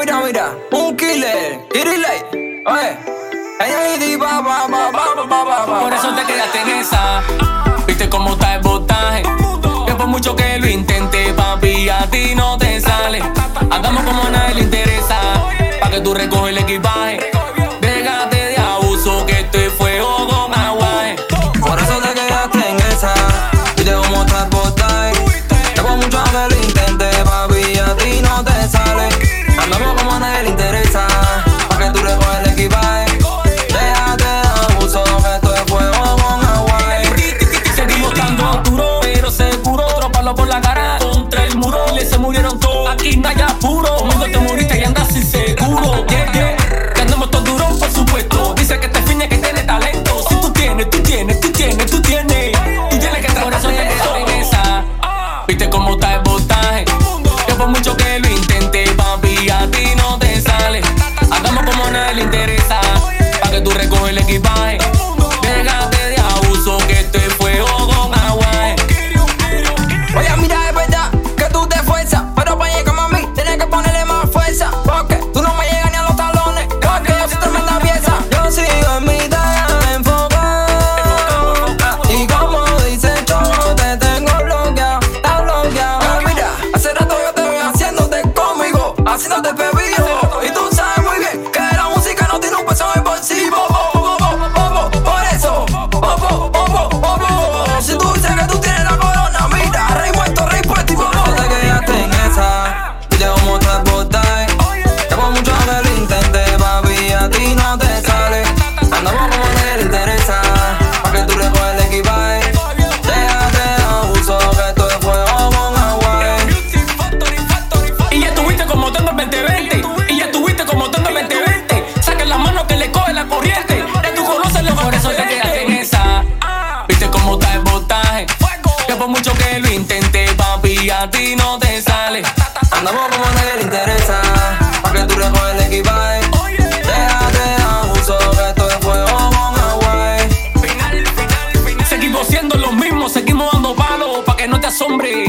mira, mira, un killer, tirilay, oye. Ella va, va, va, va, va, va, va. Por eso te quedaste en esa. Viste cómo está el botaje. Que por mucho que lo intenté, papi, a ti no te sale. Hagamos como a nadie le interesa. Pa' que tú recoges el equipaje. el equipaje. De abuso que te fue con agua. Oye, mira, es verdad que tú te esfuerzas, pero para llegar a mí tienes que ponerle más fuerza. Porque tú no me llegas ni a los talones, porque yo soy tremenda pieza. Yo sigo en mi tarea, me enfocado. Y como dice todo, te tengo bloqueado, mira, hace rato yo te veo haciéndote conmigo, haciéndote bebido. Y tú sabes. a ti no te sale. Andamos como a nadie le interesa, pa' que tú recoges el equipaje. Déjate abuso, que esto es fuego con agua. Seguimos siendo los mismos, seguimos dando palos, pa' que no te asombre.